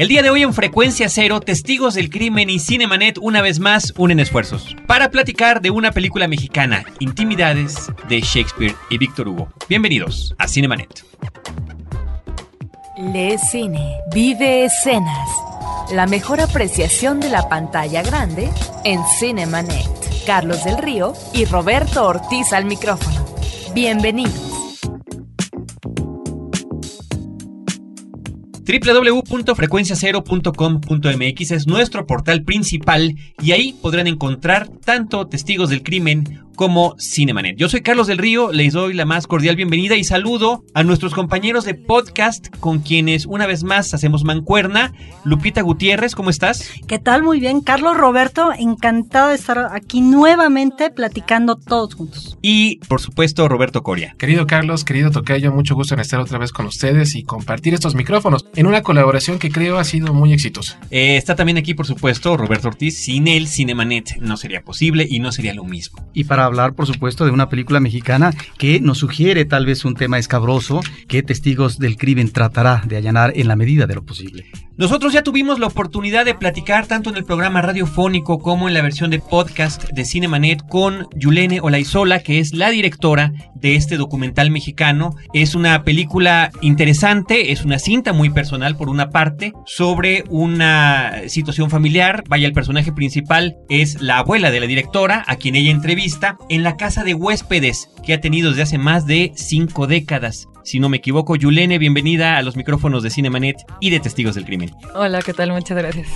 El día de hoy en Frecuencia Cero, Testigos del Crimen y Cinemanet una vez más unen esfuerzos para platicar de una película mexicana, Intimidades de Shakespeare y Víctor Hugo. Bienvenidos a Cinemanet. Le cine, vive escenas. La mejor apreciación de la pantalla grande en Cinemanet. Carlos del Río y Roberto Ortiz al micrófono. Bienvenidos. www.frecuenciacero.com.mx es nuestro portal principal y ahí podrán encontrar tanto testigos del crimen como Cinemanet. Yo soy Carlos del Río, les doy la más cordial bienvenida y saludo a nuestros compañeros de podcast con quienes una vez más hacemos mancuerna. Lupita Gutiérrez, ¿cómo estás? ¿Qué tal? Muy bien. Carlos Roberto, encantado de estar aquí nuevamente platicando todos juntos. Y, por supuesto, Roberto Coria. Querido Carlos, querido Tocayo, mucho gusto en estar otra vez con ustedes y compartir estos micrófonos en una colaboración que creo ha sido muy exitosa. Eh, está también aquí, por supuesto, Roberto Ortiz. Sin él, Cinemanet no sería posible y no sería lo mismo. Y para hablar, por supuesto, de una película mexicana que nos sugiere tal vez un tema escabroso que Testigos del Crimen tratará de allanar en la medida de lo posible. Nosotros ya tuvimos la oportunidad de platicar tanto en el programa radiofónico como en la versión de podcast de Cinemanet con Yulene Olaizola, que es la directora de este documental mexicano. Es una película interesante, es una cinta muy personal por una parte, sobre una situación familiar. Vaya, el personaje principal es la abuela de la directora, a quien ella entrevista, en la casa de huéspedes que ha tenido desde hace más de cinco décadas. Si no me equivoco, Yulene, bienvenida a los micrófonos de Cinemanet y de Testigos del Crimen. Hola, ¿qué tal? Muchas gracias.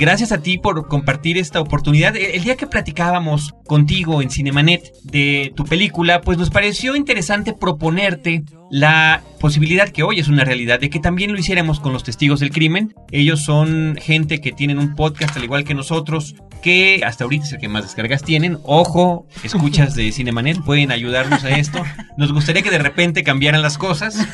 Gracias a ti por compartir esta oportunidad. El día que platicábamos contigo en Cinemanet de tu película, pues nos pareció interesante proponerte la posibilidad que hoy es una realidad de que también lo hiciéramos con los testigos del crimen. Ellos son gente que tienen un podcast al igual que nosotros, que hasta ahorita es el que más descargas tienen. Ojo, escuchas de Cinemanet, pueden ayudarnos a esto. Nos gustaría que de repente cambiaran las cosas.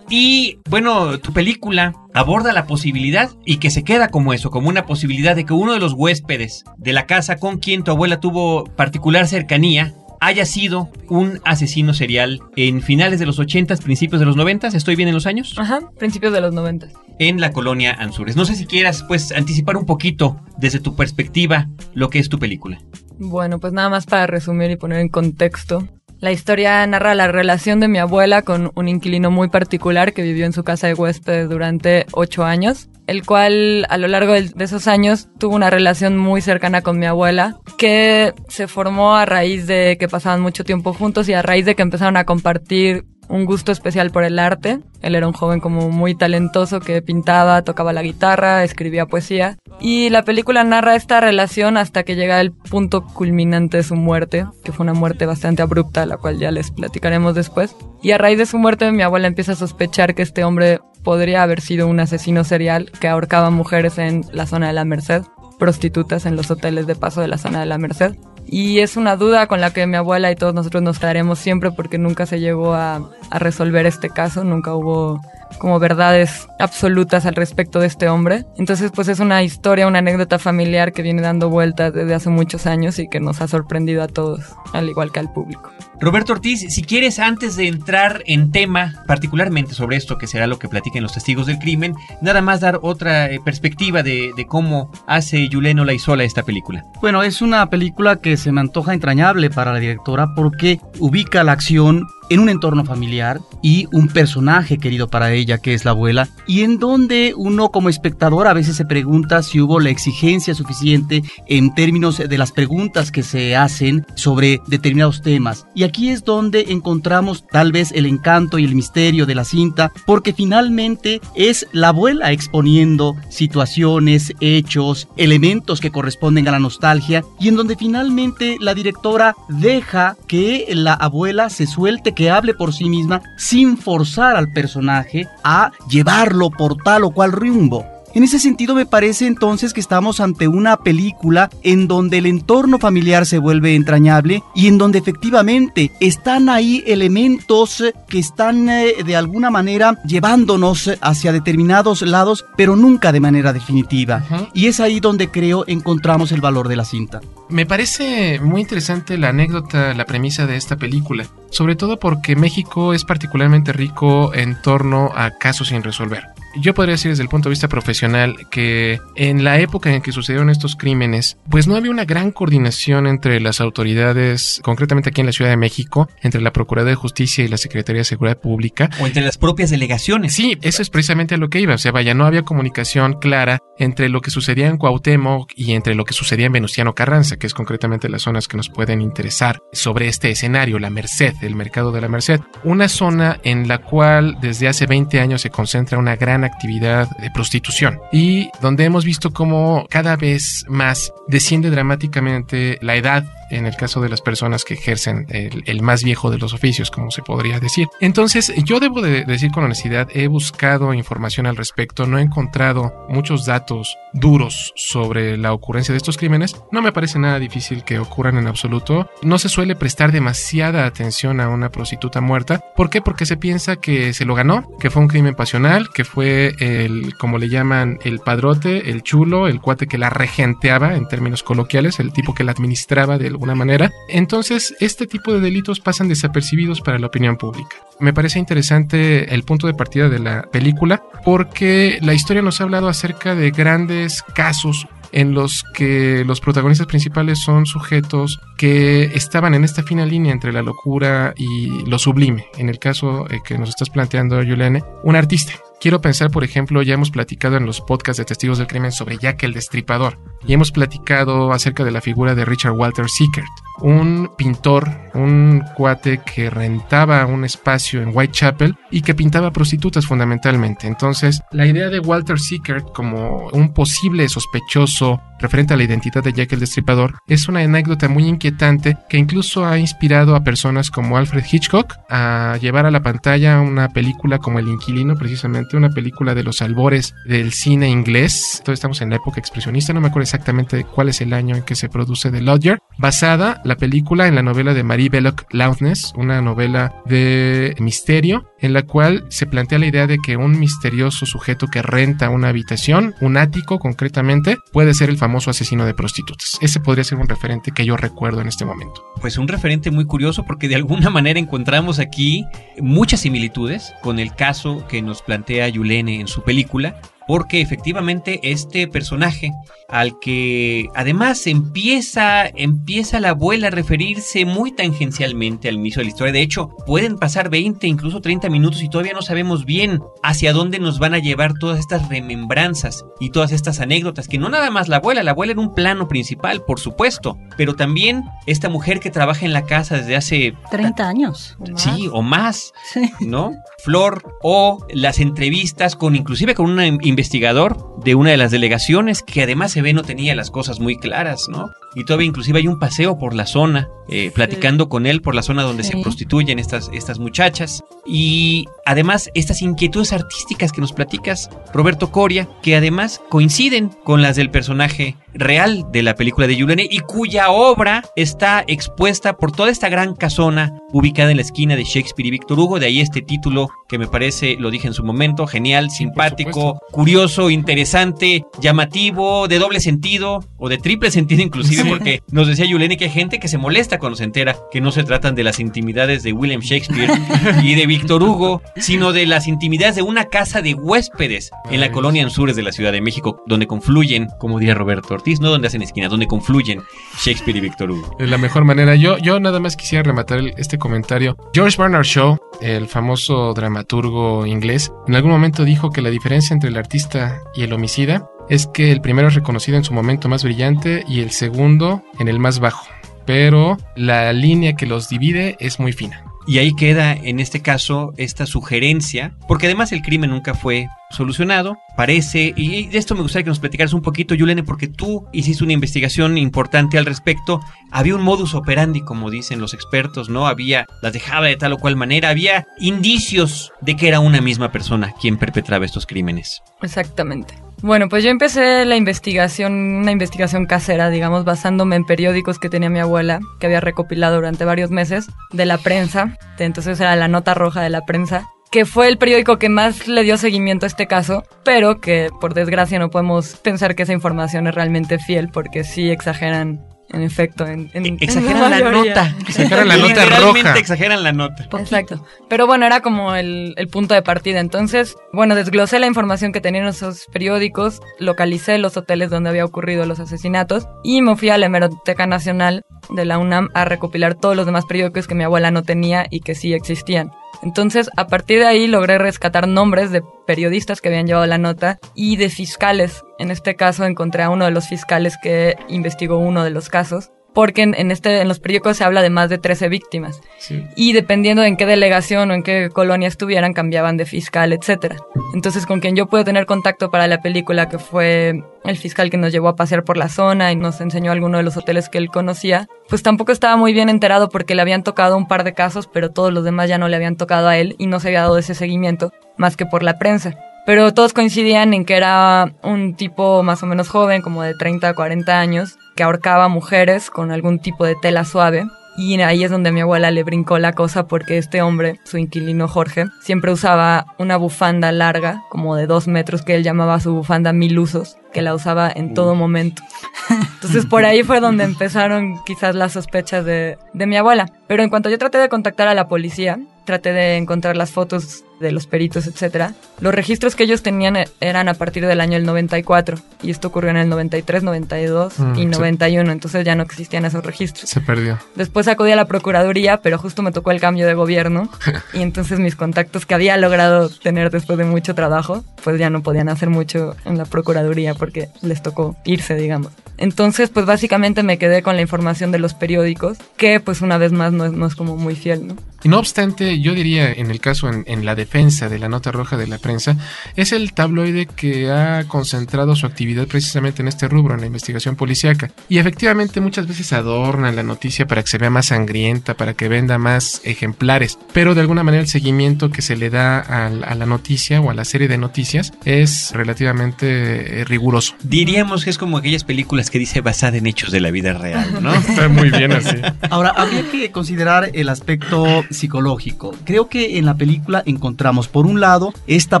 Y bueno, tu película aborda la posibilidad y que se queda como eso, como una posibilidad de que uno de los huéspedes de la casa con quien tu abuela tuvo particular cercanía haya sido un asesino serial en finales de los 80, principios de los 90, ¿estoy bien en los años? Ajá, principios de los 90. En la colonia Anzures. No sé si quieras pues anticipar un poquito desde tu perspectiva lo que es tu película. Bueno, pues nada más para resumir y poner en contexto. La historia narra la relación de mi abuela con un inquilino muy particular que vivió en su casa de huéspedes durante ocho años, el cual a lo largo de esos años tuvo una relación muy cercana con mi abuela, que se formó a raíz de que pasaban mucho tiempo juntos y a raíz de que empezaron a compartir un gusto especial por el arte. Él era un joven como muy talentoso que pintaba, tocaba la guitarra, escribía poesía. Y la película narra esta relación hasta que llega el punto culminante de su muerte, que fue una muerte bastante abrupta, la cual ya les platicaremos después. Y a raíz de su muerte mi abuela empieza a sospechar que este hombre podría haber sido un asesino serial que ahorcaba mujeres en la zona de la Merced, prostitutas en los hoteles de paso de la zona de la Merced. Y es una duda con la que mi abuela y todos nosotros nos quedaremos siempre porque nunca se llegó a, a resolver este caso, nunca hubo como verdades absolutas al respecto de este hombre. Entonces, pues es una historia, una anécdota familiar que viene dando vueltas desde hace muchos años y que nos ha sorprendido a todos, al igual que al público. Roberto Ortiz, si quieres, antes de entrar en tema, particularmente sobre esto, que será lo que platiquen los testigos del crimen, nada más dar otra eh, perspectiva de, de cómo hace Yuleno Laizola esta película. Bueno, es una película que se me antoja entrañable para la directora porque ubica la acción en un entorno familiar y un personaje querido para ella, que es la abuela, y en donde uno como espectador a veces se pregunta si hubo la exigencia suficiente en términos de las preguntas que se hacen sobre determinados temas. Y aquí es donde encontramos tal vez el encanto y el misterio de la cinta, porque finalmente es la abuela exponiendo situaciones, hechos, elementos que corresponden a la nostalgia, y en donde finalmente la directora deja que la abuela se suelte, que hable por sí misma, sin forzar al personaje a llevarlo por tal o cual rumbo. En ese sentido me parece entonces que estamos ante una película en donde el entorno familiar se vuelve entrañable y en donde efectivamente están ahí elementos que están eh, de alguna manera llevándonos hacia determinados lados, pero nunca de manera definitiva. Y es ahí donde creo encontramos el valor de la cinta. Me parece muy interesante la anécdota, la premisa de esta película, sobre todo porque México es particularmente rico en torno a casos sin resolver. Yo podría decir desde el punto de vista profesional que en la época en que sucedieron estos crímenes, pues no había una gran coordinación entre las autoridades, concretamente aquí en la Ciudad de México, entre la Procuraduría de Justicia y la Secretaría de Seguridad Pública. O entre las propias delegaciones. Sí, eso es precisamente a lo que iba. O sea, vaya, no había comunicación clara entre lo que sucedía en Cuauhtémoc y entre lo que sucedía en Venustiano Carranza, que es concretamente las zonas que nos pueden interesar sobre este escenario, la Merced, el mercado de la Merced. Una zona en la cual desde hace 20 años se concentra una gran actividad de prostitución. Y donde hemos visto cómo cada vez más desciende dramáticamente la edad en el caso de las personas que ejercen el, más viejo de los oficios, como se podría decir. Entonces, yo debo de decir con honestidad, he buscado información al respecto, no he encontrado muchos datos duros sobre la ocurrencia de estos crímenes. No me parece nada difícil que ocurran en absoluto. No se suele prestar demasiada atención a una prostituta muerta. ¿Por qué? Porque se piensa que se lo ganó, que fue un crimen pasional, que fue el, como le llaman, el padrote, el chulo, el cuate que la regenteaba en términos coloquiales, el tipo que la administraba del alguna manera, entonces este tipo de delitos pasan desapercibidos para la opinión pública. Me parece interesante el punto de partida de la película porque la historia nos ha hablado acerca de grandes casos en los que los protagonistas principales son sujetos que estaban en esta fina línea entre la locura y lo sublime. En el caso eh, que nos estás planteando, Juliane, un artista Quiero pensar, por ejemplo, ya hemos platicado en los podcasts de Testigos del Crimen sobre Jack el Destripador y hemos platicado acerca de la figura de Richard Walter Sickert, un pintor, un cuate que rentaba un espacio en Whitechapel y que pintaba prostitutas fundamentalmente. Entonces, la idea de Walter Sickert como un posible sospechoso referente a la identidad de Jack el Destripador es una anécdota muy inquietante que incluso ha inspirado a personas como Alfred Hitchcock a llevar a la pantalla una película como El Inquilino, precisamente una película de los albores del cine inglés. Entonces estamos en la época expresionista, no me acuerdo exactamente cuál es el año en que se produce The Lodger, basada la película en la novela de Marie Belloc Loudness, una novela de misterio en la cual se plantea la idea de que un misterioso sujeto que renta una habitación, un ático concretamente, puede ser el famoso asesino de prostitutas. Ese podría ser un referente que yo recuerdo en este momento. Pues un referente muy curioso porque de alguna manera encontramos aquí muchas similitudes con el caso que nos plantea Yulene en su película porque efectivamente este personaje al que además empieza empieza la abuela a referirse muy tangencialmente al inicio de la historia. De hecho, pueden pasar 20, incluso 30 minutos y todavía no sabemos bien hacia dónde nos van a llevar todas estas remembranzas y todas estas anécdotas, que no nada más la abuela, la abuela en un plano principal, por supuesto, pero también esta mujer que trabaja en la casa desde hace 30 años. Sí, o más, ¿no? Flor o las entrevistas con inclusive con una investigador de una de las delegaciones que además se ve no tenía las cosas muy claras, ¿no? Y todavía inclusive hay un paseo por la zona, eh, platicando con él por la zona donde se prostituyen estas, estas muchachas. Y además estas inquietudes artísticas que nos platicas, Roberto Coria, que además coinciden con las del personaje real de la película de Yulene y cuya obra está expuesta por toda esta gran casona ubicada en la esquina de Shakespeare y Víctor Hugo. De ahí este título que me parece, lo dije en su momento, genial, simpático, curioso, interesante, llamativo, de doble sentido o de triple sentido inclusive, porque nos decía Yulene que hay gente que se molesta cuando se entera que no se tratan de las intimidades de William Shakespeare y de Víctor Hugo, sino de las intimidades de una casa de huéspedes en la colonia Anzures de la Ciudad de México, donde confluyen, como diría Roberto Ortiz, no donde hacen esquina, donde confluyen Shakespeare y Víctor Hugo. De la mejor manera. Yo, yo nada más quisiera rematar este comentario. George Bernard Shaw, el famoso dramaturgo inglés, en algún momento dijo que la diferencia entre el artista y el homicida es que el primero es reconocido en su momento más brillante y el segundo en el más bajo. Pero la línea que los divide es muy fina. Y ahí queda, en este caso, esta sugerencia, porque además el crimen nunca fue solucionado, parece, y de esto me gustaría que nos platicaras un poquito, Yulene, porque tú hiciste una investigación importante al respecto. Había un modus operandi, como dicen los expertos, ¿no? Había, las dejaba de tal o cual manera, había indicios de que era una misma persona quien perpetraba estos crímenes. Exactamente. Bueno, pues yo empecé la investigación, una investigación casera, digamos, basándome en periódicos que tenía mi abuela, que había recopilado durante varios meses, de la prensa. Entonces era la nota roja de la prensa, que fue el periódico que más le dio seguimiento a este caso, pero que por desgracia no podemos pensar que esa información es realmente fiel porque sí exageran en efecto. En, en- en Exageran la nota. Exageran la nota roja. exageran la nota. Exacto. Pero bueno, era como el, el punto de partida. Entonces, bueno, desglosé la información que tenían esos periódicos, localicé los hoteles donde había ocurrido los asesinatos y me fui a la Hemeroteca Nacional de la UNAM a recopilar todos los demás periódicos que mi abuela no tenía y que sí existían. Entonces, a partir de ahí logré rescatar nombres de periodistas que habían llevado la nota y de fiscales. En este caso encontré a uno de los fiscales que investigó uno de los casos. Porque en, en este, en los periódicos se habla de más de 13 víctimas Sí. y dependiendo de en qué delegación o en qué colonia estuvieran cambiaban de fiscal, etcétera. Entonces con quien yo pude tener contacto para la película que fue el fiscal que nos llevó a pasear por la zona y nos enseñó alguno de los hoteles que él conocía, pues tampoco estaba muy bien enterado porque le habían tocado un par de casos, pero todos los demás ya no le habían tocado a él y no se había dado ese seguimiento más que por la prensa. Pero todos coincidían en que era un tipo más o menos joven, como de 30 a 40 años, que ahorcaba mujeres con algún tipo de tela suave. Y ahí es donde mi abuela le brincó la cosa porque este hombre, su inquilino Jorge, siempre usaba una bufanda larga, como de dos metros, que él llamaba su bufanda mil usos, que la usaba en todo momento. Entonces por ahí fue donde empezaron quizás las sospechas de, de mi abuela. Pero en cuanto yo traté de contactar a la policía, traté de encontrar las fotos de los peritos, etcétera. Los registros que ellos tenían e- eran a partir del año el 94 y esto ocurrió en el 93, 92 Mm, y sí. 91, entonces ya no existían esos registros. Se perdió. Después acudí a la Procuraduría, pero justo me tocó el cambio de gobierno y entonces mis contactos que había logrado tener después de mucho trabajo, pues ya no podían hacer mucho en la Procuraduría porque les tocó irse, digamos. Entonces, pues básicamente me quedé con la información de los periódicos, que pues una vez más no es, no es como muy fiel, ¿no? Y no obstante, yo diría, en el caso, en, en la defensa de la nota roja de la prensa, es el tabloide que ha concentrado su actividad precisamente en este rubro, en la investigación policíaca. Y efectivamente muchas veces adornan la noticia para que se vea más sangrienta, para que venda más ejemplares. Pero de alguna manera el seguimiento que se le da a, la noticia o a la serie de noticias es relativamente eh, riguroso. Diríamos que es como aquellas películas que dice basada en hechos de la vida real, ¿no? Está muy bien así. Ahora, habría que considerar el aspecto psicológico. Creo que en la película encontramos, por un lado, esta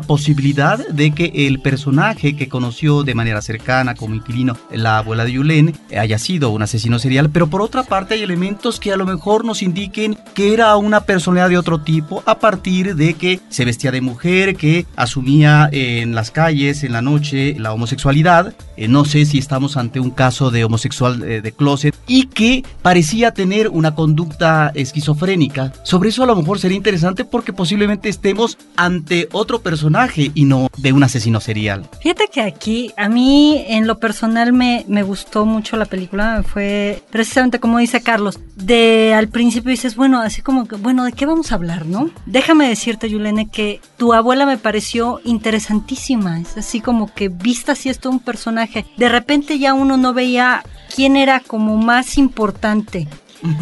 posibilidad de que el personaje que conoció de manera cercana como inquilino, la abuela de Yulén, haya sido un asesino serial, pero por otra parte hay elementos que a lo mejor nos indiquen que era una personalidad de otro tipo a partir de que se vestía de mujer, que asumía en las calles, en la noche, la homosexualidad. Eh, no sé si estamos ante un caso de homosexual eh, de closet y que parecía tener una conducta esquizofrénica. Sobre eso a lo mejor sería interesante porque posiblemente estemos ante otro personaje y no de un asesino serial. Fíjate que aquí, a mí en lo personal me, me gustó mucho la película, fue precisamente como dice Carlos, de al principio dices, bueno, así como que, bueno, ¿de qué vamos a hablar, no? Déjame decirte, Yulene, que tu abuela me pareció interesantísima, es así como que vista si esto un personaje, de repente ya uno no veía quién era como más importante,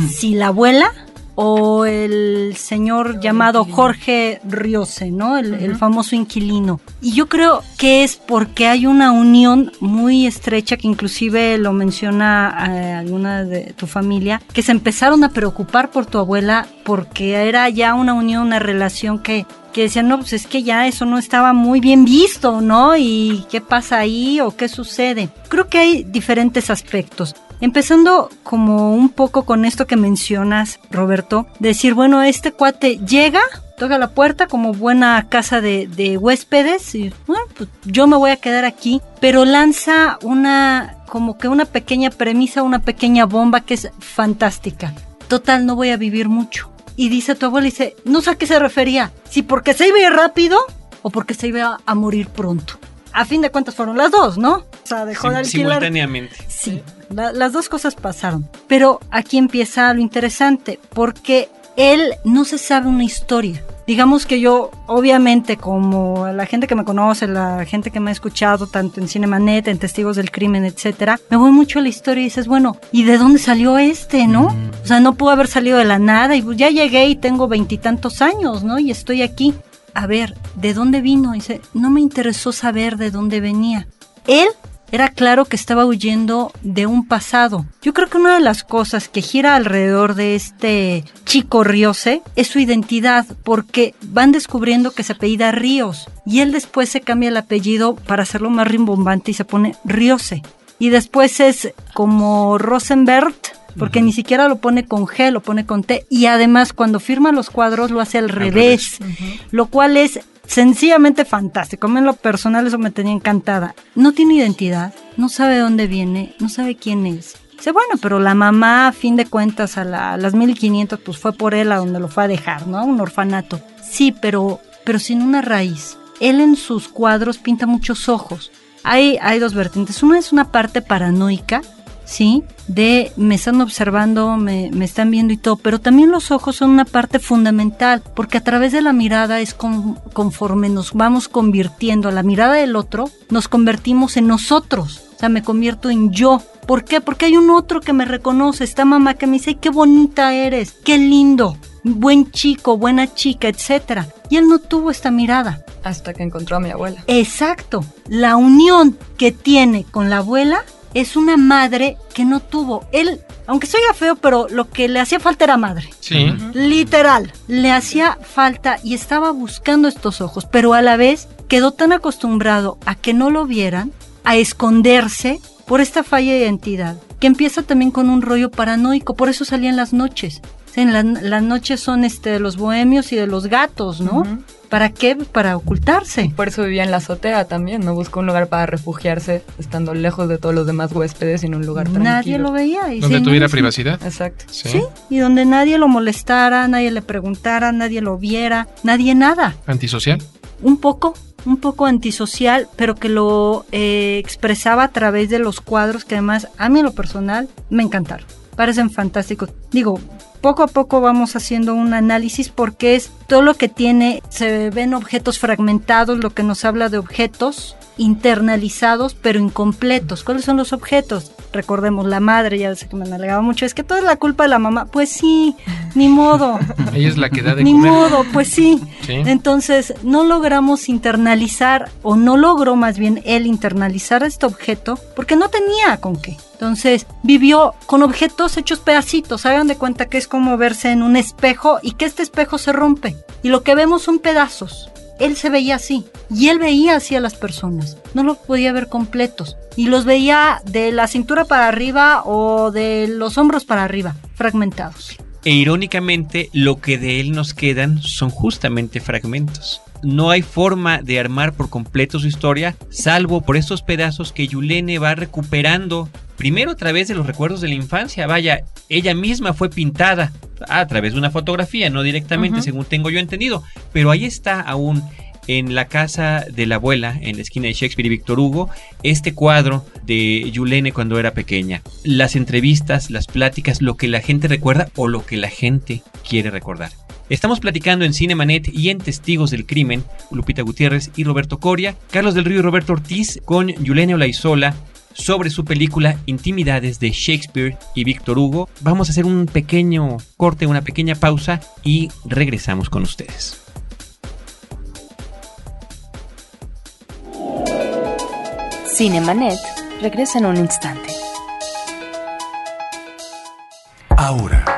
si la abuela o el señor llamado Jorge Riose, ¿no? El, el famoso inquilino. Y yo creo que es porque hay una unión muy estrecha que inclusive lo menciona eh, alguna de tu familia, que se empezaron a preocupar por tu abuela porque era ya una unión, una relación que que decían, no, pues es que ya eso no estaba muy bien visto, ¿no? ¿Y qué pasa ahí o qué sucede? Creo que hay diferentes aspectos. Empezando como un poco con esto que mencionas, Roberto, decir, bueno, este cuate llega, toca la puerta como buena casa de, de huéspedes y bueno, pues yo me voy a quedar aquí, pero lanza una, como que una pequeña premisa, una pequeña bomba que es fantástica. Total, no voy a vivir mucho. Y dice tu abuela, dice, no sé a qué se refería, si porque se iba a ir rápido o porque se iba a morir pronto. A fin de cuentas fueron las dos, ¿no? O sea, dejó de alquilar. simultáneamente. Sí, la- las dos cosas pasaron. Pero aquí empieza lo interesante, porque él no se sabe una historia. Digamos que yo, obviamente, como la gente que me conoce, la gente que me ha escuchado, tanto en Cinemanet, en Testigos del Crimen, etcétera, me voy mucho a la historia y dices, bueno, ¿y de dónde salió este, no? O sea, no pudo haber salido de la nada y pues ya llegué y tengo veintitantos años, ¿no? Y estoy aquí. A ver, ¿de dónde vino? Y dice, no me interesó saber de dónde venía. Él era claro que estaba huyendo de un pasado. Yo creo que una de las cosas que gira alrededor de este chico Riose es su identidad, porque van descubriendo que se apellida Ríos y él después se cambia el apellido para hacerlo más rimbombante y se pone Riose. Y después es como Rosenberg, porque ni siquiera lo pone con G, lo pone con T. Y además cuando firma los cuadros lo hace al, revés, lo cual es sencillamente fantástico. En lo personal eso me tenía encantada. No tiene identidad, no sabe de dónde viene, no sabe quién es. Dice, bueno, pero la mamá, a fin de cuentas, a, la- a las 1500, pues fue por él a donde lo fue a dejar, ¿no? Un orfanato. Sí, pero, pero sin una raíz. Él en sus cuadros pinta muchos ojos. Hay, hay dos vertientes. Una es una parte paranoica, ¿sí? De me están observando, me, me están viendo y todo, pero también los ojos son una parte fundamental, porque a través de la mirada es con- conforme nos vamos convirtiendo a la mirada del otro, nos convertimos en nosotros, o sea, me convierto en yo. ¿Por qué? Porque hay un otro que me reconoce, esta mamá que me dice, "Ay, qué bonita eres, qué lindo, buen chico, buena chica, etcétera. Y él no tuvo esta mirada. Hasta que encontró a mi abuela. Exacto. La unión que tiene con la abuela es una madre que no tuvo. Él, aunque soy feo, pero lo que le hacía falta era madre. Sí. Literal. Le hacía falta y estaba buscando estos ojos, pero a la vez quedó tan acostumbrado a que no lo vieran, a esconderse por esta falla de identidad, que empieza también con un rollo paranoico. Por eso salía en las noches. La- las noches son este, de los bohemios y de los gatos, ¿no? ¿Para qué? Para ocultarse. Por eso vivía en la azotea también, no buscó un lugar para refugiarse, estando lejos de todos los demás huéspedes, en un lugar tranquilo. Nadie lo veía. y Donde sí, tuviera privacidad. Exacto. Sí. Sí, y donde nadie lo molestara, nadie le preguntara, nadie lo viera, nadie nada. Antisocial. Un poco, un poco antisocial, pero que lo eh, expresaba a través de los cuadros que además a mí en lo personal me encantaron. Parecen fantásticos. Digo, poco a poco vamos haciendo un análisis porque es todo lo que tiene, se ven objetos fragmentados, lo que nos habla de objetos internalizados pero incompletos. ¿Cuáles son los objetos? Recordemos la madre, ya sé que me alegaba mucho, es que toda es la culpa de la mamá. Pues sí, ni modo. Ella es la que da de Ni comer. modo, pues sí. Sí. Entonces, no logramos internalizar, o no logró más bien él internalizar este objeto, porque no tenía con qué. Entonces, vivió con objetos hechos pedacitos. Hagan de cuenta que es como verse en un espejo y que este espejo se rompe. Y lo que vemos son pedazos. Él se veía así. Y él veía así a las personas. No los podía ver completos. Y los veía de la cintura para arriba o de los hombros para arriba, fragmentados. E irónicamente, lo que de él nos quedan son justamente fragmentos. No hay forma de armar por completo su historia, salvo por estos pedazos que Yulene va recuperando, primero a través de los recuerdos de la infancia. Vaya, ella misma fue pintada a través de una fotografía, no directamente, según tengo yo entendido, pero ahí está aún en la casa de la abuela, en la esquina de Shakespeare y Víctor Hugo, este cuadro de Yulene cuando era pequeña. Las entrevistas, las pláticas, lo que la gente recuerda o lo que la gente quiere recordar. Estamos platicando en Cinemanet y en Testigos del Crimen, Lupita Gutiérrez y Roberto Coria, Carlos del Río y Roberto Ortiz con Yulene Olaizola sobre su película Intimidades de Shakespeare y Víctor Hugo. Vamos a hacer un pequeño corte, una pequeña pausa y regresamos con ustedes. Cinemanet regresa en un instante. Ahora,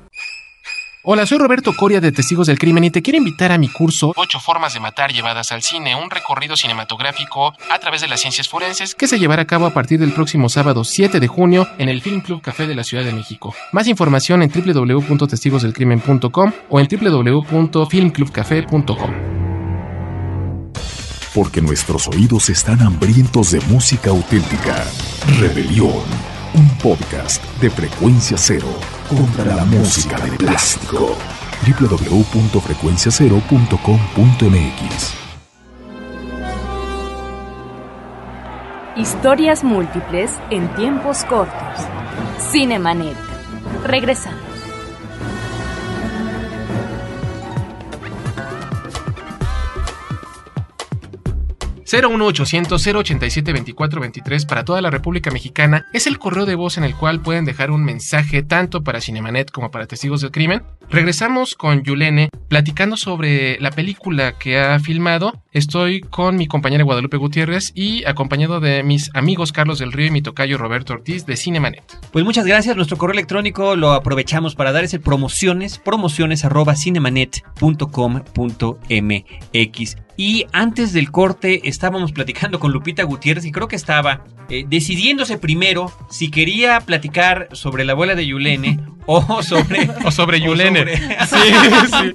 Hola, soy Roberto Coria de Testigos del Crimen y te quiero invitar a mi curso Ocho formas de matar llevadas al cine, un recorrido cinematográfico a través de las ciencias forenses que se llevará a cabo a partir del próximo sábado 7 de junio en el Film Club Café de la Ciudad de México. Más información en www.testigosdelcrimen.com o en www.filmclubcafé.com. Porque nuestros oídos están hambrientos de música auténtica. Rebelión, un podcast de frecuencia cero contra la música de plástico. www.frecuenciacero.com.mx Historias múltiples en tiempos cortos. Cinemanet. Regresamos. 01800 087 2423 para toda la República Mexicana es el correo de voz en el cual pueden dejar un mensaje tanto para Cinemanet como para Testigos del Crimen Regresamos con Yulene platicando sobre la película que ha filmado. Estoy con mi compañera Guadalupe Gutiérrez y acompañado de mis amigos Carlos del Río y mi tocayo Roberto Ortiz de Cinemanet. Pues muchas gracias. Nuestro correo electrónico lo aprovechamos para dar ese promociones, promociones arroba cinemanet.com.mx. Y antes del corte estábamos platicando con Lupita Gutiérrez y creo que estaba eh, decidiéndose primero si quería platicar sobre la abuela de Yulene o sobre... o sobre Yulene. sí, sí.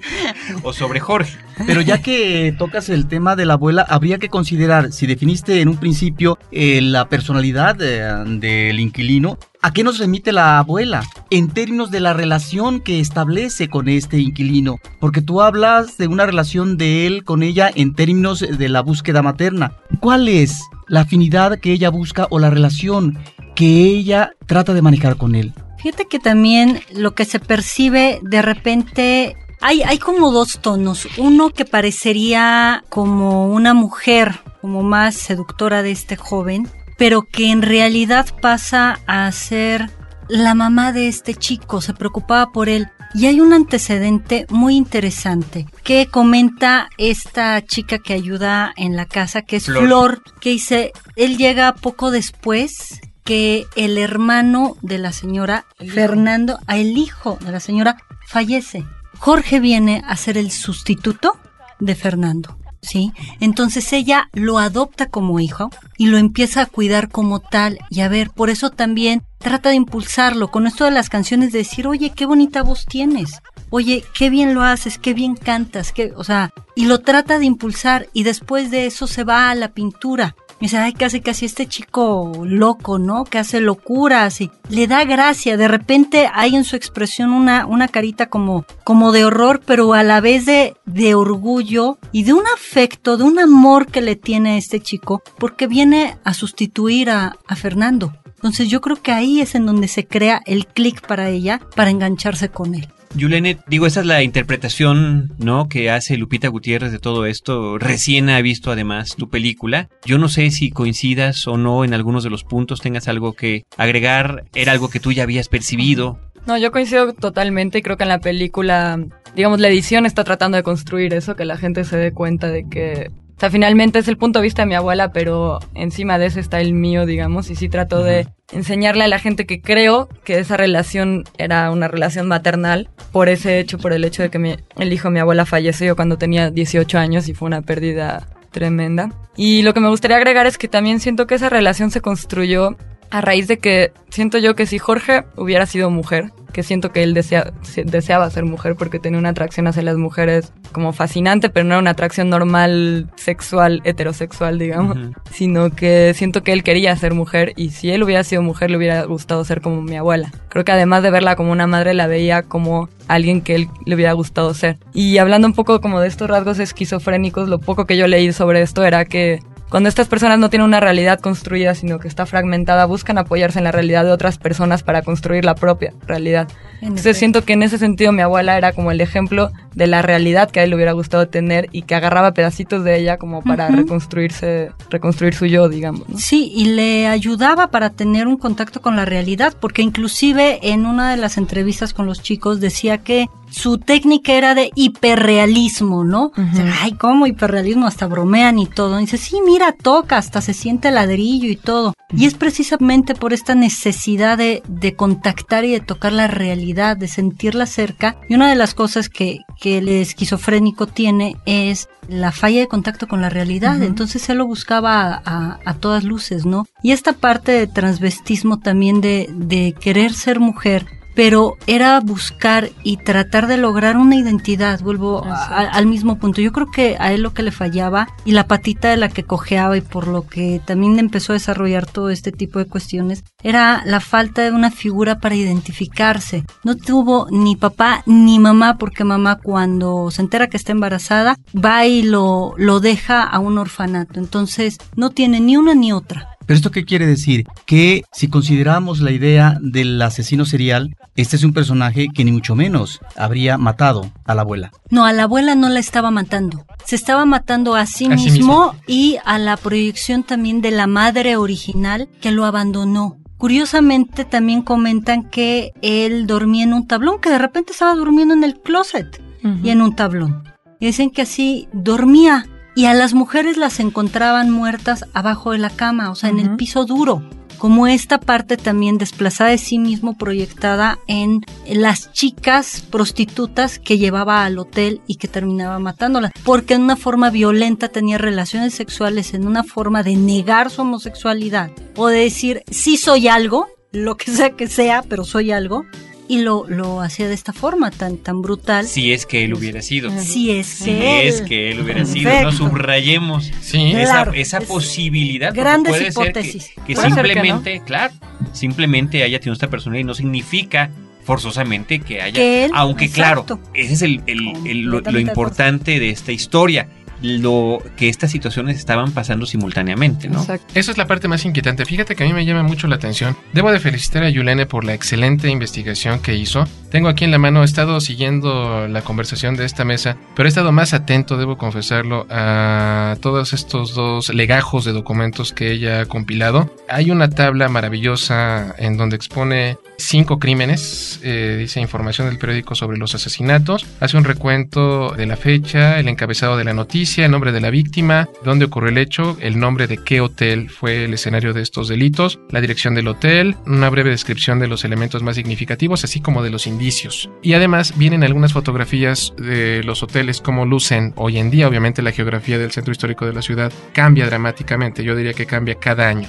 O sobre Jorge. Pero ya que tocas el tema de la abuela, habría que considerar, si definiste en un principio eh, la personalidad eh, del inquilino, ¿a qué nos remite la abuela? En términos de la relación que establece con este inquilino. Porque tú hablas de una relación de él con ella en términos de la búsqueda materna. ¿Cuál es la afinidad que ella busca o la relación que ella trata de manejar con él? Fíjate que también lo que se percibe de repente hay, hay como dos tonos. Uno que parecería como una mujer, como más seductora de este joven, pero que en realidad pasa a ser la mamá de este chico, se preocupaba por él. Y hay un antecedente muy interesante que comenta esta chica que ayuda en la casa, que es Flor. Flor, que dice, él llega poco después que el hermano de la señora Fernando, a el hijo de la señora, fallece. Jorge viene a ser el sustituto de Fernando. ¿Sí? Entonces ella lo adopta como hijo y lo empieza a cuidar como tal y a ver, por eso también trata de impulsarlo con esto de las canciones de decir, oye, qué bonita voz tienes, oye, qué bien lo haces, qué bien cantas, qué, o sea, y lo trata de impulsar y después de eso se va a la pintura. Me dice, ay, casi, casi este chico loco, ¿no? Que hace locuras y le da gracia. De repente hay en su expresión una, una carita como, como de horror, pero a la vez de, de orgullo y de un afecto, de un amor que le tiene a este chico, porque viene a sustituir a, a Fernando. Entonces yo creo que ahí es en donde se crea el clic para ella, para engancharse con él. Yulene, digo, esa es la interpretación, ¿no? Que hace Lupita Gutiérrez de todo esto. Recién ha visto además tu película. Yo no sé si coincidas o no en algunos de los puntos, tengas algo que agregar. Era algo que tú ya habías percibido. No, yo coincido totalmente y creo que en la película, digamos, la edición está tratando de construir eso, que la gente se dé cuenta de que, o sea, finalmente es el punto de vista de mi abuela, pero encima de ese está el mío, digamos, y sí trato de enseñarle a la gente que creo que esa relación era una relación maternal por ese hecho, por el hecho de que mi- el hijo de mi abuela falleció cuando tenía 18 años y fue una pérdida tremenda. Y lo que me gustaría agregar es que también siento que esa relación se construyó a raíz de que siento yo que si Jorge hubiera sido mujer, que siento que él desea- se- deseaba ser mujer porque tenía una atracción hacia las mujeres como fascinante, pero no era una atracción normal, sexual, heterosexual, digamos, sino que siento que él quería ser mujer y si él hubiera sido mujer le hubiera gustado ser como mi abuela. Creo que además de verla como una madre, la veía como alguien que él le hubiera gustado ser. Y hablando un poco como de estos rasgos esquizofrénicos, lo poco que yo leí sobre esto era que cuando estas personas no tienen una realidad construida, sino que está fragmentada, buscan apoyarse en la realidad de otras personas para construir la propia realidad. En Entonces efecto. siento que en ese sentido mi abuela era como el ejemplo de la realidad que a él le hubiera gustado tener y que agarraba pedacitos de ella como para reconstruirse, reconstruir su yo, digamos. ¿no? Sí, y le ayudaba para tener un contacto con la realidad, porque inclusive en una de las entrevistas con los chicos decía que su técnica era de hiperrealismo, ¿no? O sea, Ay, ¿cómo hiperrealismo? Hasta bromean y todo. Y dice, sí, mira, toca, hasta se siente ladrillo y todo. Y es precisamente por esta necesidad de, de contactar y de tocar la realidad, de sentirla cerca. Y una de las cosas que, que el esquizofrénico tiene es la falla de contacto con la realidad. Entonces él lo buscaba a, a- a todas luces, ¿no? Y esta parte de transvestismo también de, de querer ser mujer, pero era buscar y tratar de lograr una identidad, vuelvo a- al mismo punto. Yo creo que a él lo que le fallaba y la patita de la que cojeaba y por lo que también empezó a desarrollar todo este tipo de cuestiones era la falta de una figura para identificarse. No tuvo ni papá ni mamá porque mamá cuando se entera que está embarazada va y lo, lo deja a un orfanato. Entonces no tiene ni una ni otra. ¿Pero esto qué quiere decir? Que si consideramos la idea del asesino serial, este es un personaje que ni mucho menos habría matado a la abuela. No, a la abuela no la estaba matando. Se estaba matando a sí, A sí mismo y a la proyección también de la madre original que lo abandonó. Curiosamente también comentan que él dormía en un tablón, que de repente estaba durmiendo en el closet y en un tablón. Y dicen que así dormía y a las mujeres las encontraban muertas abajo de la cama, o sea, en el piso duro. Como esta parte también desplazada de sí mismo proyectada en las chicas prostitutas que llevaba al hotel y que terminaba matándolas. Porque en una forma violenta tenía relaciones sexuales, en una forma de negar su homosexualidad o de decir, sí soy algo, lo que sea que sea, pero soy algo. Y lo, lo hacía de esta forma tan, tan brutal. Si es que él hubiera sido. Si es Si que es él- que él hubiera sido. No subrayemos Sí, Claro, esa, esa es- posibilidad. grandes puede ser que- hipótesis. que, Puede ser que simplemente, claro, simplemente haya tenido esta persona y no significa forzosamente que haya. Que él, aunque exacto. claro, ese es el, el- el- lo, importante de esta historia. Lo que estas situaciones estaban pasando simultáneamente, ¿no? Exacto. Esa es la parte más inquietante. Fíjate que a mí me llama mucho la atención. Debo de felicitar a Yulene por la excelente investigación que hizo. Tengo aquí en la mano, he estado siguiendo la conversación de esta mesa, pero he estado más atento, debo confesarlo, a todos estos dos legajos de documentos que ella ha compilado. Hay una tabla maravillosa en donde expone cinco crímenes, eh, dice información del periódico sobre los asesinatos, hace un recuento de la fecha, el encabezado de la noticia, el nombre de la víctima, dónde ocurrió el hecho, el nombre de qué hotel fue el escenario de estos delitos, la dirección del hotel, una breve descripción de los elementos más significativos, así como de los indicios. Y además vienen algunas fotografías de los hoteles como lucen hoy en día, obviamente la geografía del centro histórico de la ciudad cambia dramáticamente, yo diría que cambia cada año.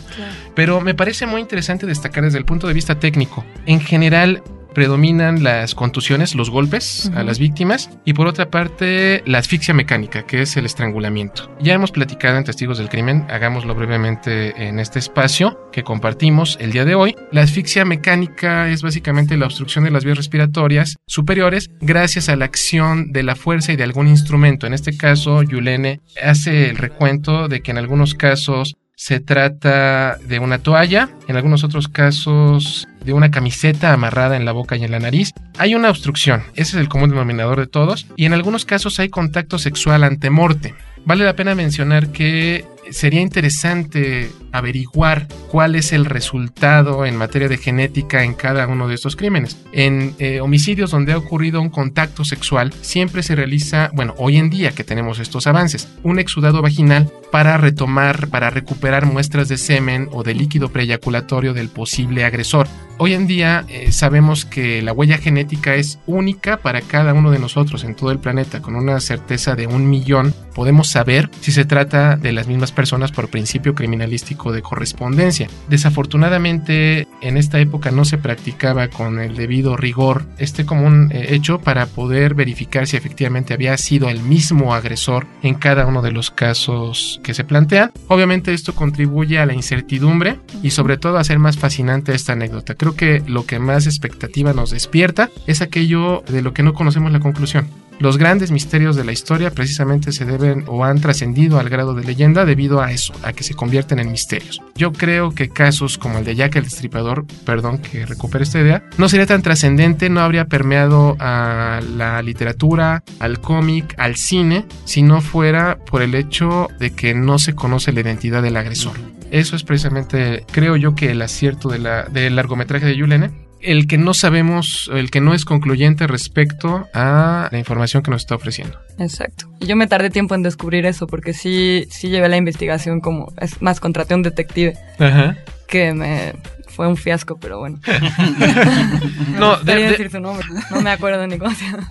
Pero me parece muy interesante destacar desde el punto de vista técnico. En general predominan las contusiones, los golpes a las víctimas y por otra parte la asfixia mecánica, que es el estrangulamiento. Ya hemos platicado en Testigos del Crimen, hagámoslo brevemente en este espacio que compartimos el día de hoy. La asfixia mecánica es básicamente la obstrucción de las vías respiratorias superiores gracias a la acción de la fuerza y de algún instrumento. En este caso, Yulene hace el recuento de que en algunos casos se trata de una toalla, en algunos otros casos de una camiseta amarrada en la boca y en la nariz. Hay una obstrucción, ese es el común denominador de todos, y en algunos casos hay contacto sexual ante morte. Vale la pena mencionar que sería interesante averiguar cuál es el resultado en materia de genética en cada uno de estos crímenes. En eh, homicidios donde ha ocurrido un contacto sexual, siempre se realiza, bueno, hoy en día que tenemos estos avances, un exudado vaginal para retomar, para recuperar muestras de semen o de líquido preeyaculatorio del posible agresor. Hoy en día eh, sabemos que la huella genética es única para cada uno de nosotros en todo el planeta, con una certeza de un millón. Podemos saber si se trata de las mismas personas por principio criminalístico de correspondencia. Desafortunadamente, en esta época no se practicaba con el debido rigor este común eh, hecho para poder verificar si efectivamente había sido el mismo agresor en cada uno de los casos que se plantean. Obviamente esto contribuye a la incertidumbre y sobre todo a hacer más fascinante esta anécdota. Creo que lo que más expectativa nos despierta es aquello de lo que no conocemos la conclusión. Los grandes misterios de la historia precisamente se deben o han trascendido al grado de leyenda debido a eso, a que se convierten en misterios. Yo creo que casos como el de Jack el Destripador, perdón que recupere esta idea, no sería tan trascendente, no habría permeado a la literatura, al cómic, al cine, si no fuera por el hecho de que no se conoce la identidad del agresor. Eso es precisamente, creo yo, que el acierto de la, del largometraje de Yulene el que no sabemos, el que no es concluyente respecto a la información que nos está ofreciendo. Exacto. Y yo me tardé tiempo en descubrir eso porque sí, sí llevé la investigación como, es más, contraté a un detective Ajá. que me fue un fiasco, pero bueno. No, de- de- decir su nombre, no me acuerdo ni cómo se llama.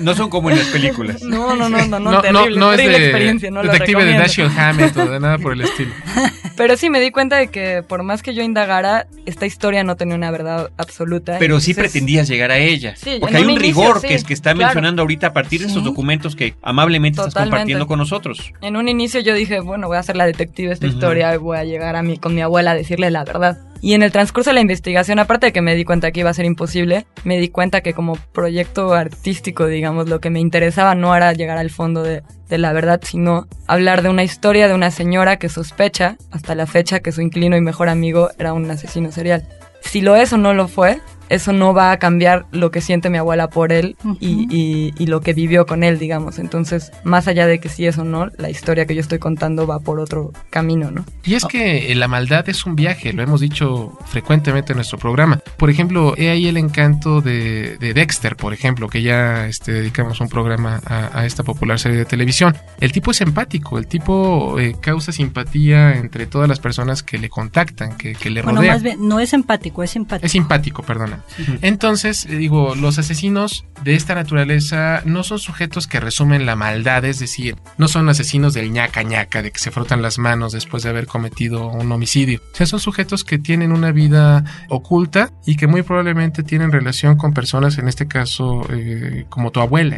No son como en las películas. No, no, no, no, no, no, no, terrible, no es de experiencia, no lo detective de. Dashiell Hammett o de nada por el estilo. Pero sí me di cuenta de que por más que yo indagara, esta historia no tenía una verdad absoluta. Pero sí pretendías llegar a ella. Sí, porque hay un inicio, rigor sí, que, es, que está claro. mencionando ahorita a partir de estos documentos que amablemente estás Totalmente. compartiendo con nosotros. En un inicio yo dije, bueno, voy a ser la detective de esta historia y voy a llegar a mi, con mi abuela a decirle la verdad. Y en el transcurso de la investigación, aparte de que me di cuenta que iba a ser imposible, me di cuenta que como proyecto artístico, digamos, lo que me interesaba no era llegar al fondo de, de la verdad, sino hablar de una historia de una señora que sospecha, hasta la fecha, que su inquilino y mejor amigo era un asesino serial. Si lo es o no lo fue, eso no va a cambiar lo que siente mi abuela por él y, y- y lo que vivió con él, digamos. Entonces, más allá de que sí es o no, la historia que yo estoy contando va por otro camino, ¿no? Y es que la maldad es un viaje, lo hemos dicho frecuentemente en nuestro programa. Por ejemplo, he ahí el encanto de, de Dexter, por ejemplo, que ya este, dedicamos un programa a, a esta popular serie de televisión. El tipo es empático, el tipo eh, causa simpatía entre todas las personas que le contactan, que, que le Bueno, rodean. más bien, no es empático, es simpático. Es simpático, perdona. Entonces, eh, digo, los asesinos de esta naturaleza no son sujetos que resumen la maldad, es decir, no son asesinos del ñaca ñaca, de que se frotan las manos después de haber cometido un homicidio. O sea, son sujetos que tienen una vida oculta y que muy probablemente tienen relación con personas, en este caso, eh, como tu abuela.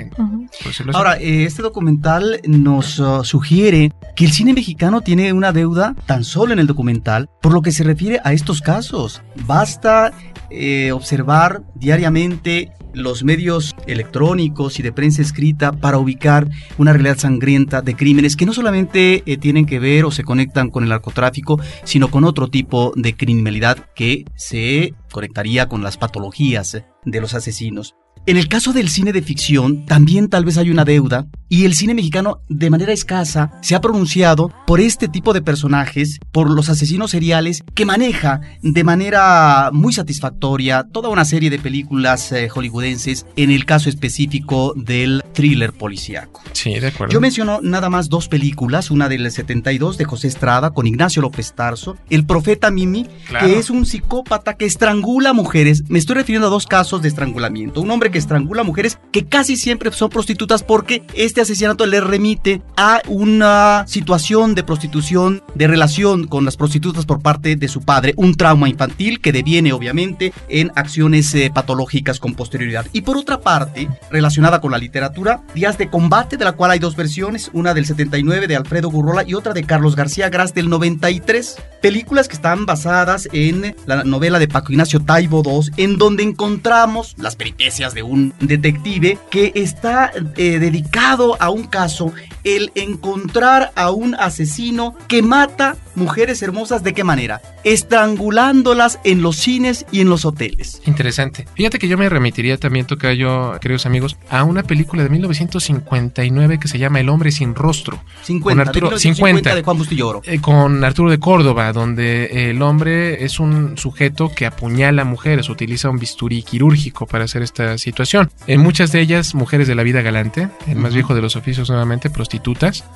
decirlo así. Ahora, eh, este documental nos uh, sugiere que el cine mexicano tiene una deuda tan solo en el documental por lo que se refiere a estos casos. Basta eh, observar diariamente los medios electrónicos y de prensa escrita para ubicar una realidad sangrienta de crímenes que no solamente eh, tienen que ver o se conectan con el narcotráfico, sino con otro tipo de criminalidad que se conectaría con las patologías de los asesinos. En el caso del cine de ficción, también tal vez hay una deuda, y el cine mexicano, de manera escasa, se ha pronunciado por este tipo de personajes, por los asesinos seriales, que maneja de manera muy satisfactoria toda una serie de películas eh, hollywoodenses, en el caso específico del thriller policíaco. Sí, de acuerdo. Yo menciono nada más dos películas, una del 72 de José Estrada con Ignacio López Tarso, El Profeta Mimi, Claro. que es un psicópata que estrangula mujeres. Me estoy refiriendo a dos casos de estrangulamiento. Un hombre que estrangula mujeres que casi siempre son prostitutas porque este asesinato le remite a una situación de prostitución, de relación con las prostitutas por parte de su padre, un trauma infantil que deviene obviamente en acciones eh, patológicas con posterioridad. Y por otra parte, relacionada con la literatura, Días de Combate, de la cual hay dos versiones, una del 79 de Alfredo Gurrola y otra de Carlos García Gras del 93. Películas que están basadas en la novela de Paco Ignacio Taibo II, en donde encontramos las peripecias de un detective que está eh, dedicado a un caso, el encontrar a un asesino que mata mujeres hermosas de qué manera? Estrangulándolas en los cines y en los hoteles. Interesante. Fíjate que yo me remitiría también, Tocayo, queridos amigos, a una película de 1959 que se llama El hombre sin rostro. 50, Con Arturo- de 50. 50 de Juan Bustillo. Eh, con Arturo de Córdoba, donde el hombre es un sujeto que apuñala mujeres, utiliza un bisturí quirúrgico para hacer esta situación. En muchas de ellas, mujeres de la vida galante, el más viejo de los oficios nuevamente, prostitutas.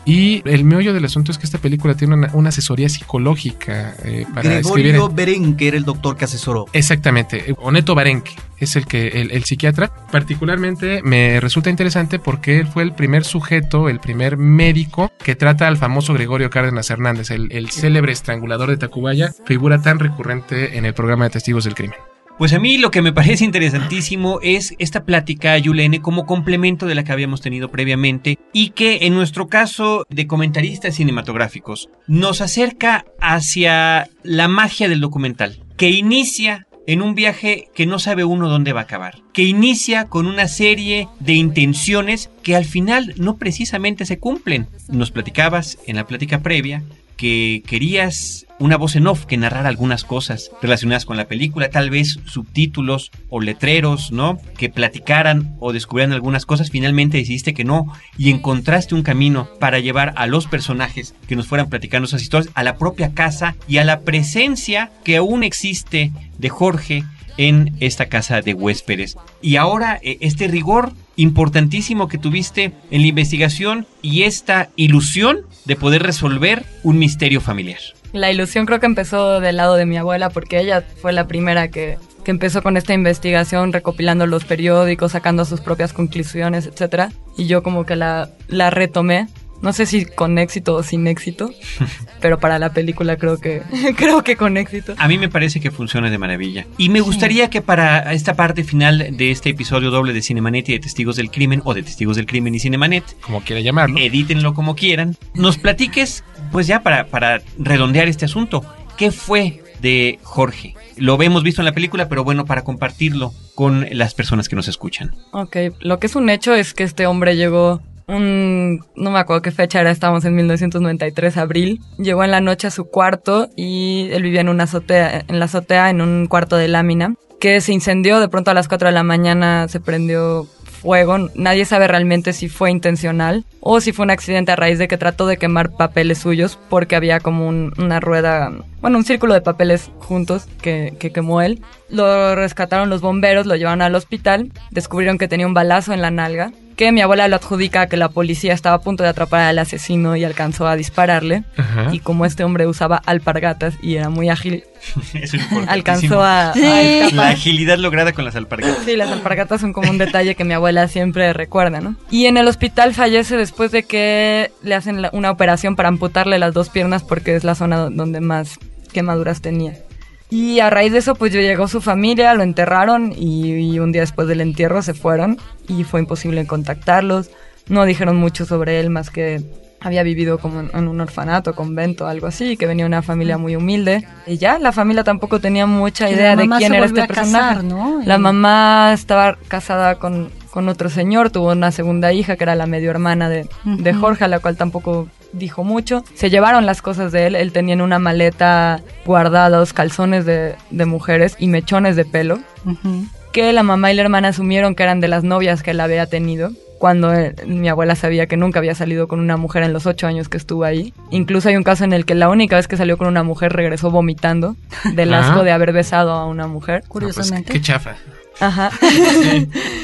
Y el meollo del asunto es que esta película tiene una, una asesoría psicológica eh, para escribir. Gregorio Berenque era el doctor que asesoró. Exactamente, Oneto Barenque es el que el, el psiquiatra. Particularmente me resulta interesante porque él fue el primer sujeto, el primer médico que trata al famoso Gregorio Cárdenas Hernández, el, el célebre estrangulador de Tacubaya, figura tan recurrente en el programa de testigos del crimen. Pues a mí lo que me parece interesantísimo es esta plática, Yulene, como complemento de la que habíamos tenido previamente y que en nuestro caso de comentaristas cinematográficos nos acerca hacia la magia del documental, que inicia en un viaje que no sabe uno dónde va a acabar, que inicia con una serie de intenciones que al final no precisamente se cumplen. Nos platicabas en la plática previa que querías una voz en off que narrara algunas cosas relacionadas con la película, tal vez subtítulos o letreros, ¿no? Que platicaran o descubrieran algunas cosas, finalmente decidiste que no y encontraste un camino para llevar a los personajes que nos fueran platicando esas historias a la propia casa y a la presencia que aún existe de Jorge en esta casa de huéspedes. Y ahora eh, este rigor importantísimo que tuviste en la investigación y esta ilusión de poder resolver un misterio familiar. La ilusión creo que empezó del lado de mi abuela porque ella fue la primera que, que empezó con esta investigación, recopilando los periódicos, sacando sus propias conclusiones, etcétera. Y yo como que la, la retomé. No sé si con éxito o sin éxito, pero para la película creo que creo que con éxito. A mí me parece que funciona de maravilla. Y me gustaría que para esta parte final de este episodio doble de Cinemanet y de Testigos del Crimen, o de Testigos del Crimen y Cinemanet, Como quiera llamarlo. edítenlo como quieran, nos platiques, pues ya para, para redondear este asunto, ¿qué fue de Jorge? Lo hemos visto en la película, pero bueno, para compartirlo con las personas que nos escuchan. Ok, lo que es un hecho es que este hombre llegó no me acuerdo qué fecha era, estábamos en 1993, abril. Llegó en la noche a su cuarto y él vivía en una azotea, en la azotea en un cuarto de lámina. que se incendió, de pronto a las 4 de la mañana se prendió fuego. Nadie sabe realmente si fue intencional o si fue un accidente a raíz de que trató de quemar papeles suyos porque había como un- una rueda, bueno, un círculo de papeles juntos que, que quemó él. Lo rescataron los bomberos, lo llevaron al hospital, descubrieron que tenía un balazo en la nalga, que mi abuela lo adjudica a que la policía estaba a punto de atrapar al asesino y alcanzó a dispararle. Ajá. Y como este hombre usaba alpargatas y era muy ágil, Eso alcanzó a, a Sí. La escapar. agilidad lograda con las alpargatas. Sí, las alpargatas son como un detalle que mi abuela siempre recuerda, ¿no? Y en el hospital fallece después de que le hacen la- una operación para amputarle las dos piernas porque es la zona do- donde más quemaduras tenía. Y a raíz de eso, pues yo llegó su familia, lo enterraron y, y un día después del entierro se fueron y fue imposible contactarlos. No dijeron mucho sobre él más que había vivido como en, un orfanato, convento, algo así, que venía una familia muy humilde. Y ya, la familia tampoco tenía mucha idea de quién era este personaje. casar, ¿no? La mamá estaba casada con, con otro señor, tuvo una segunda hija que era la medio hermana de, de. Jorge, a la cual tampoco dijo mucho. Se llevaron las cosas de él, él tenía en una maleta guardados calzones de, de mujeres y mechones de pelo, que la mamá y la hermana asumieron que eran de las novias que él había tenido. Cuando eh, mi abuela sabía que nunca había salido con una mujer en los ocho años que estuvo ahí. Incluso hay un caso en el que la única vez que salió con una mujer regresó vomitando del Ah. asco de haber besado a una mujer. No, pues, Curiosamente. qué chafa. Ajá.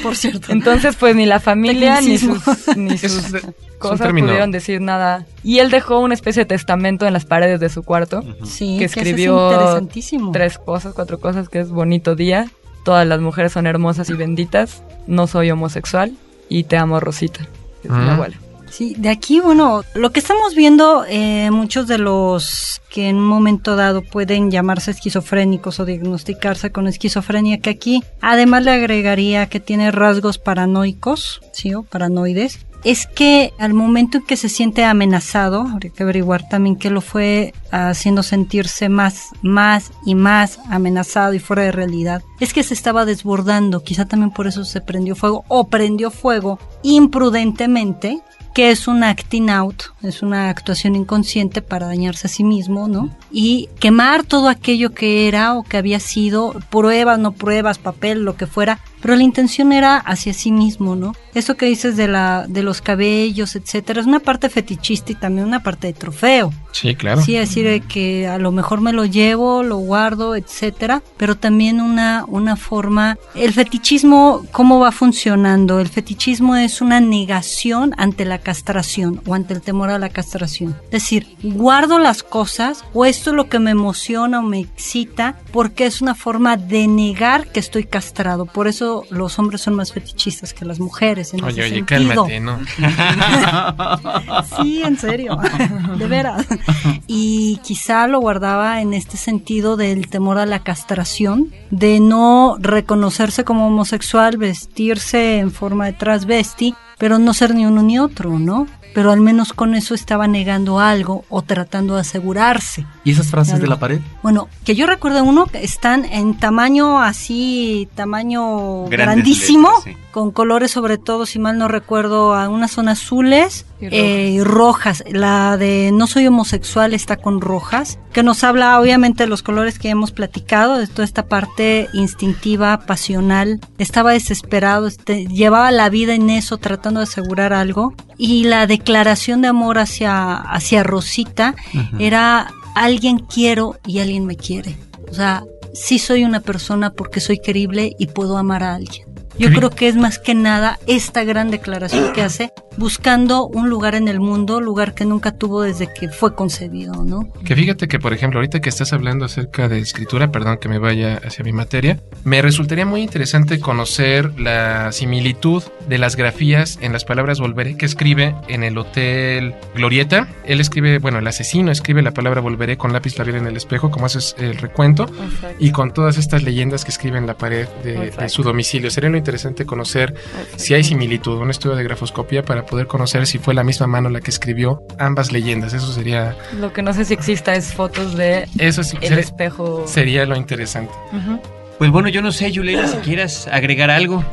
Por cierto. Entonces, pues ni la familia ni sus, ni sus es cosas pudieron decir nada. Y él dejó una especie de testamento en las paredes de su cuarto. sí, que eso escribió es interesantísimo. Tres cosas, cuatro cosas, que es bonito día. Todas las mujeres son hermosas y benditas. No soy homosexual. Y te amo, Rosita. que es mi Mm. abuela. Sí, de aquí, bueno, lo que estamos viendo, eh, muchos de los que en un momento dado pueden llamarse esquizofrénicos o diagnosticarse con esquizofrenia, que aquí además le agregaría que tiene rasgos paranoicos, sí, o paranoides, es que al momento en que se siente amenazado, habría que averiguar también qué lo fue haciendo sentirse más, más y más amenazado y fuera de realidad, es que se estaba desbordando, quizá también por eso se prendió fuego o prendió fuego imprudentemente que es un acting out, es una actuación inconsciente para dañarse a sí mismo, ¿no? Y quemar todo aquello que era o que había sido, pruebas, no pruebas, papel, lo que fuera, pero la intención era hacia sí mismo, ¿no? Esto que dices de la de los cabellos, etcétera, es una parte fetichista y también una parte de trofeo. Sí, claro. Sí, es decir, de que a lo mejor me lo llevo, lo guardo, etcétera, pero también una, una forma. El fetichismo, ¿cómo va funcionando? El fetichismo es una negación ante la castración o ante el temor a la castración. Es decir, guardo las cosas o esto es lo que me emociona o me excita porque es una forma de negar que estoy castrado. Por eso los hombres son más fetichistas que las mujeres. En Oye, ese oye, sentido. cálmate, ¿no? Sí, en serio, de veras. Y quizá lo guardaba en este sentido del temor a la castración, de no reconocerse como homosexual, vestirse en forma de transvesti, pero no ser ni uno ni otro, ¿no? Pero al menos con eso estaba negando algo o tratando de asegurarse. ¿Y esas frases de la pared? Bueno, que yo recuerdo uno que están en tamaño así, tamaño Grandes grandísimo, letras, sí. Con colores sobre todo, si mal no recuerdo, a unas son azules Y eh, y rojas. La de No soy homosexual está con rojas, que nos habla obviamente de los colores que hemos platicado, de toda esta parte instintiva, pasional. Estaba desesperado, este, llevaba la vida en eso, tratando de asegurar algo. Y la declaración de amor hacia, hacia Rosita era alguien quiero y alguien me quiere. O sea, sí soy una persona porque soy querible y puedo amar a alguien. Yo creo que es más que nada esta gran declaración que hace buscando un lugar en el mundo, lugar que nunca tuvo desde que fue concebido, ¿no? Que fíjate que, por ejemplo, ahorita que estás hablando acerca de escritura, perdón que me vaya hacia mi materia, me resultaría muy interesante conocer la similitud de las grafías en las palabras volveré que escribe en el Hotel Glorieta. Él escribe, bueno, el asesino escribe la palabra volveré con lápiz labial en el espejo, como haces el recuento, Exacto. y con todas estas leyendas que escribe en la pared de, de su domicilio. Sería lo interesante conocer si hay similitud, un estudio de grafoscopía para poder conocer si fue la misma mano la que escribió ambas leyendas. Eso sería, Lo que no sé si exista es fotos de eso sí, el espejo. sería lo interesante. Pues bueno, yo no sé, Yulena, si quieras agregar algo.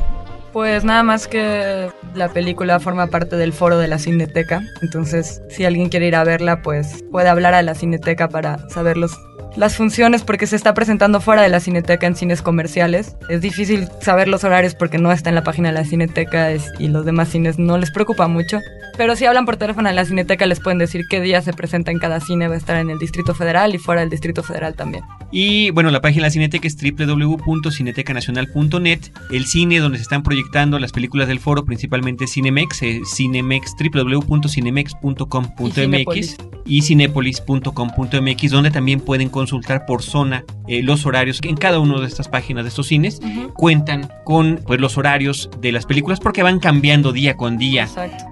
Pues nada más que la película forma parte del foro de la Cineteca, entonces si alguien quiere ir a verla, pues puede hablar a la Cineteca para saber los las funciones porque se está presentando fuera de la cineteca en cines comerciales. Es difícil saber los horarios porque no está en la página de la cineteca y los demás cines no les preocupa mucho. Pero si hablan por teléfono en la cineteca les pueden decir qué día se presenta en cada cine. Va a estar en el Distrito Federal y fuera del Distrito Federal también. Y bueno, la página de la cineteca es www.cinetecanacional.net. El cine donde se están proyectando las películas del foro, principalmente Cinemex, es Cinemex, www.cinemex.com.mx y cinepolis.com.mx, donde también pueden consultar por zona eh, los horarios que en cada una de estas páginas de estos cines cuentan con pues, los horarios de las películas porque van cambiando día con día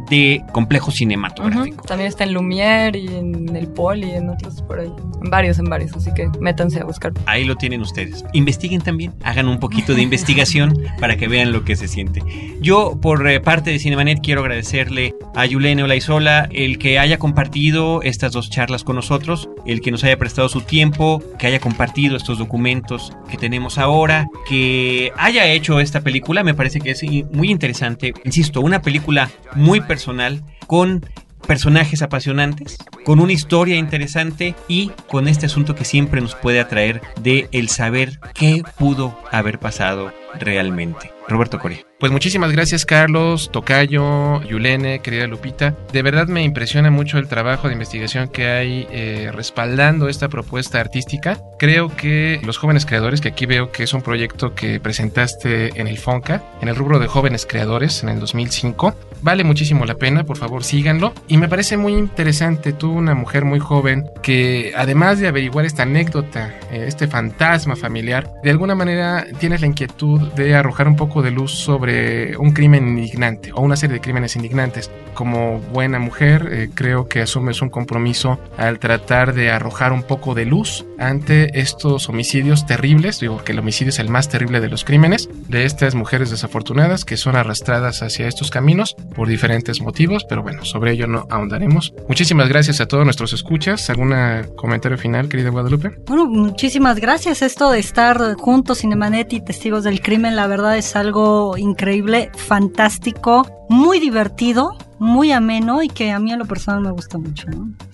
de complejo cinematográfico. También está en Lumière y en el Poli y en otros por ahí. En varios, en varios, así que métanse a buscar. Ahí lo tienen ustedes. Investiguen también, hagan un poquito de investigación para que vean lo que se siente. Yo, por eh, parte de Cinemanet, quiero agradecerle a Yulene Olaizola el que haya compartido estas dos charlas con nosotros, el que nos haya prestado su tiempo, que haya compartido estos documentos que tenemos ahora, que haya hecho esta película, me parece que es muy interesante. Insisto, una película muy personal con personajes apasionantes, con una historia interesante y con este asunto que siempre nos puede atraer de el saber qué pudo haber pasado realmente. Roberto Coria. Pues muchísimas gracias Carlos, Tocayo, Yulene, querida Lupita. De verdad me impresiona mucho el trabajo de investigación que hay eh, respaldando esta propuesta artística. Creo que los jóvenes creadores, que aquí veo que es un proyecto que presentaste en el FONCA, en el rubro de jóvenes creadores en el 2005, vale muchísimo la pena, por favor síganlo. Y me parece muy interesante, tú una mujer muy joven que además de averiguar esta anécdota, eh, este fantasma familiar, de alguna manera tienes la inquietud de arrojar un poco de luz sobre un crimen indignante o una serie de crímenes indignantes. Como buena mujer, eh, creo que asumes un compromiso al tratar de arrojar un poco de luz ante estos homicidios terribles, digo que el homicidio es el más terrible de los crímenes, de estas mujeres desafortunadas que son arrastradas hacia estos caminos por diferentes motivos, pero bueno, sobre ello no ahondaremos. Muchísimas gracias a todos nuestros escuchas. ¿Algún comentario final, querida Guadalupe? Bueno, muchísimas gracias. Esto de estar juntos, Cinemanet y Testigos del Crimen, la verdad es algo increíble, fantástico, muy divertido muy ameno y que a mí a lo personal me gusta mucho.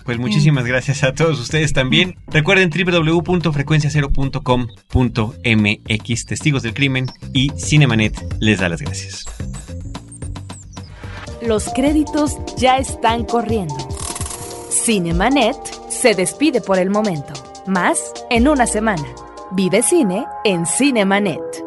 Pues muchísimas gracias a todos ustedes también. Recuerden www.frecuencia0.com.mx, Testigos del Crimen y Cinemanet les da las gracias. Los créditos ya están corriendo. Cinemanet se despide por el momento. Más en una semana. Vive cine en Cinemanet.